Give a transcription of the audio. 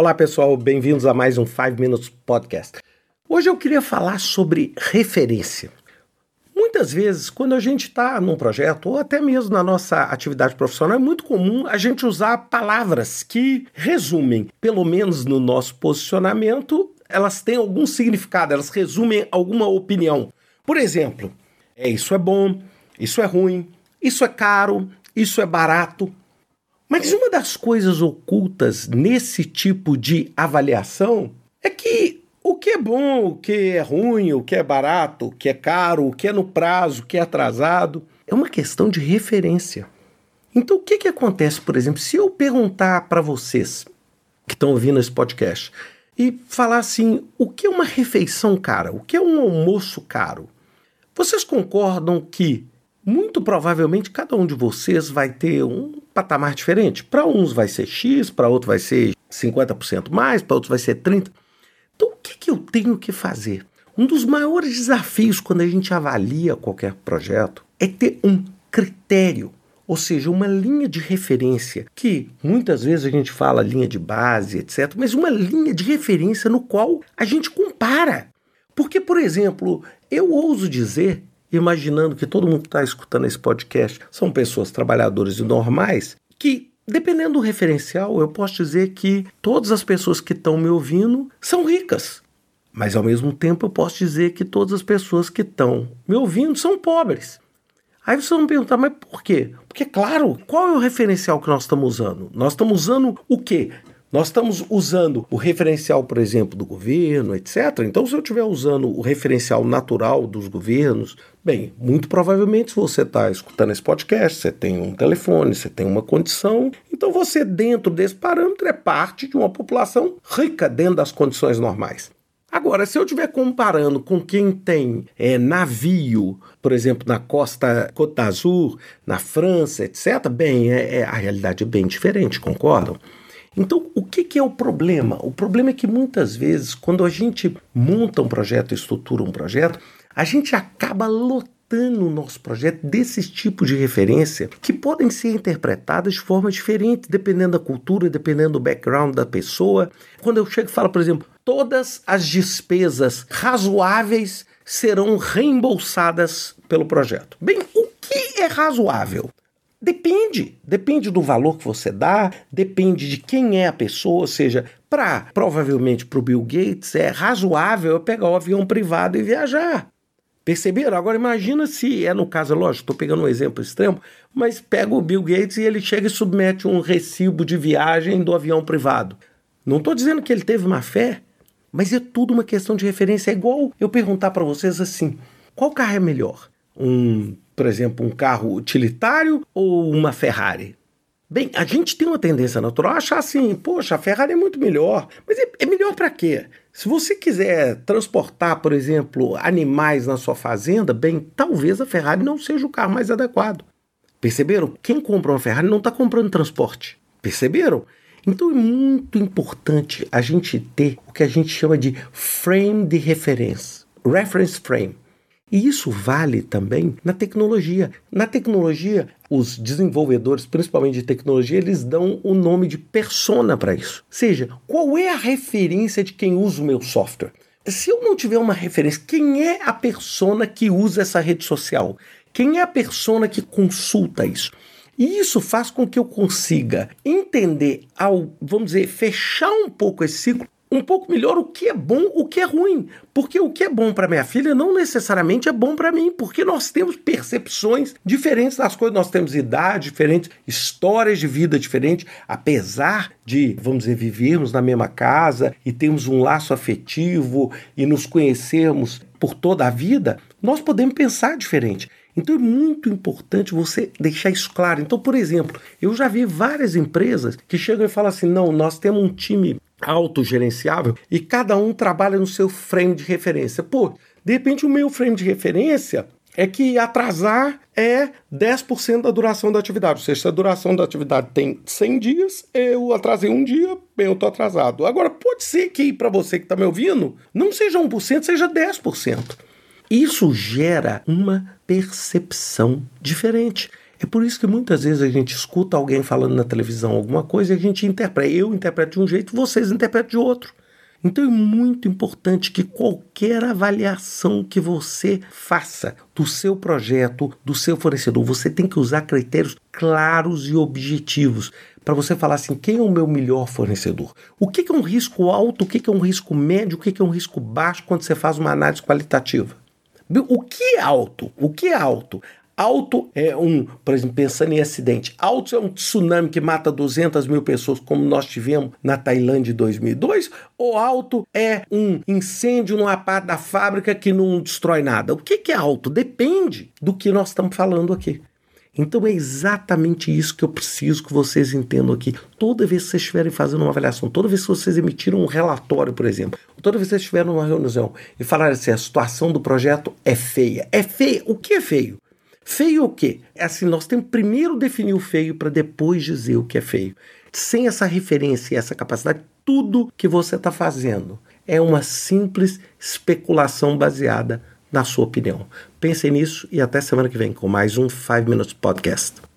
Olá pessoal, bem-vindos a mais um 5 Minutes Podcast. Hoje eu queria falar sobre referência. Muitas vezes, quando a gente está num projeto, ou até mesmo na nossa atividade profissional, é muito comum a gente usar palavras que resumem, pelo menos no nosso posicionamento, elas têm algum significado, elas resumem alguma opinião. Por exemplo, é isso é bom, isso é ruim, isso é caro, isso é barato. Mas uma das coisas ocultas nesse tipo de avaliação é que o que é bom, o que é ruim, o que é barato, o que é caro, o que é no prazo, o que é atrasado, é uma questão de referência. Então, o que, que acontece, por exemplo, se eu perguntar para vocês que estão ouvindo esse podcast e falar assim: o que é uma refeição cara? O que é um almoço caro? Vocês concordam que muito provavelmente cada um de vocês vai ter um patamar diferente. Para uns vai ser X, para outros vai ser 50% mais, para outros vai ser 30%. Então, o que, que eu tenho que fazer? Um dos maiores desafios quando a gente avalia qualquer projeto é ter um critério, ou seja, uma linha de referência, que muitas vezes a gente fala linha de base, etc., mas uma linha de referência no qual a gente compara. Porque, por exemplo, eu ouso dizer imaginando que todo mundo que está escutando esse podcast são pessoas trabalhadoras e normais, que, dependendo do referencial, eu posso dizer que todas as pessoas que estão me ouvindo são ricas. Mas, ao mesmo tempo, eu posso dizer que todas as pessoas que estão me ouvindo são pobres. Aí vocês vão perguntar, mas por quê? Porque, claro, qual é o referencial que nós estamos usando? Nós estamos usando o quê? Nós estamos usando o referencial, por exemplo, do governo, etc. Então, se eu estiver usando o referencial natural dos governos, bem, muito provavelmente, você está escutando esse podcast, você tem um telefone, você tem uma condição, então você, dentro desse parâmetro, é parte de uma população rica dentro das condições normais. Agora, se eu estiver comparando com quem tem é, navio, por exemplo, na costa Côte d'Azur, na França, etc., bem, é, é, a realidade é bem diferente, concordam? Então, o que, que, é o problema? O problema é que muitas vezes, quando a gente monta um projeto, estrutura um projeto, a gente acaba lotando o nosso projeto desses tipos de referência que podem ser interpretadas de forma diferente, dependendo da cultura, dependendo do background da pessoa. Quando eu chego e falo, por exemplo, todas as despesas razoáveis serão reembolsadas pelo projeto. Bem, o que é razoável? Depende, depende do valor que você dá, depende de quem é a pessoa, ou seja, para provavelmente para o Bill Gates é razoável eu pegar o avião privado e viajar. Perceberam? Agora imagina se é no caso, lógico, estou pegando um exemplo extremo, mas pega o Bill Gates e ele chega e submete um recibo de viagem do avião privado. Não estou dizendo que ele teve má fé, mas é tudo uma questão de referência. É igual eu perguntar para vocês assim: qual carro é melhor? Um por exemplo, um carro utilitário ou uma Ferrari? Bem, a gente tem uma tendência natural a achar assim, poxa, a Ferrari é muito melhor. Mas é, é melhor para quê? Se você quiser transportar, por exemplo, animais na sua fazenda, bem, talvez a Ferrari não seja o carro mais adequado. Perceberam? Quem compra uma Ferrari não está comprando transporte. Perceberam? Então é muito importante a gente ter o que a gente chama de frame de referência, reference frame. E isso vale também na tecnologia. Na tecnologia, os desenvolvedores, principalmente de tecnologia, eles dão o nome de persona para isso. Ou seja, qual é a referência de quem usa o meu software? Se eu não tiver uma referência, quem é a persona que usa essa rede social? Quem é a persona que consulta isso? E isso faz com que eu consiga entender, ao, vamos dizer, fechar um pouco esse ciclo um pouco melhor o que é bom, o que é ruim. Porque o que é bom para minha filha não necessariamente é bom para mim, porque nós temos percepções diferentes das coisas, nós temos idade diferentes, histórias de vida diferentes, apesar de, vamos dizer, vivermos na mesma casa e termos um laço afetivo e nos conhecermos por toda a vida, nós podemos pensar diferente. Então é muito importante você deixar isso claro. Então, por exemplo, eu já vi várias empresas que chegam e falam assim: não, nós temos um time autogerenciável e cada um trabalha no seu frame de referência. Pô, de repente o meu frame de referência é que atrasar é 10% da duração da atividade. Ou seja, se a duração da atividade tem 100 dias, eu atrasei um dia, bem, eu estou atrasado. Agora, pode ser que para você que está me ouvindo, não seja 1%, seja 10%. Isso gera uma percepção diferente. É por isso que muitas vezes a gente escuta alguém falando na televisão alguma coisa e a gente interpreta. Eu interpreto de um jeito, vocês interpretam de outro. Então é muito importante que qualquer avaliação que você faça do seu projeto, do seu fornecedor, você tem que usar critérios claros e objetivos para você falar assim: quem é o meu melhor fornecedor? O que é um risco alto, o que é um risco médio, o que é um risco baixo quando você faz uma análise qualitativa? O que é alto? O que é alto? Alto é um, por exemplo, pensando em acidente, alto é um tsunami que mata 200 mil pessoas, como nós tivemos na Tailândia em 2002, ou alto é um incêndio numa parte da fábrica que não destrói nada? O que é alto? Depende do que nós estamos falando aqui. Então é exatamente isso que eu preciso que vocês entendam aqui. Toda vez que vocês estiverem fazendo uma avaliação, toda vez que vocês emitiram um relatório, por exemplo, toda vez que vocês estiverem numa reunião e falarem assim, a situação do projeto é feia. É feia. O que é feio? Feio o quê? É assim, nós temos primeiro definir o feio para depois dizer o que é feio. Sem essa referência e essa capacidade, tudo que você está fazendo é uma simples especulação baseada na sua opinião. Pensem nisso e até semana que vem com mais um 5 Minutes Podcast.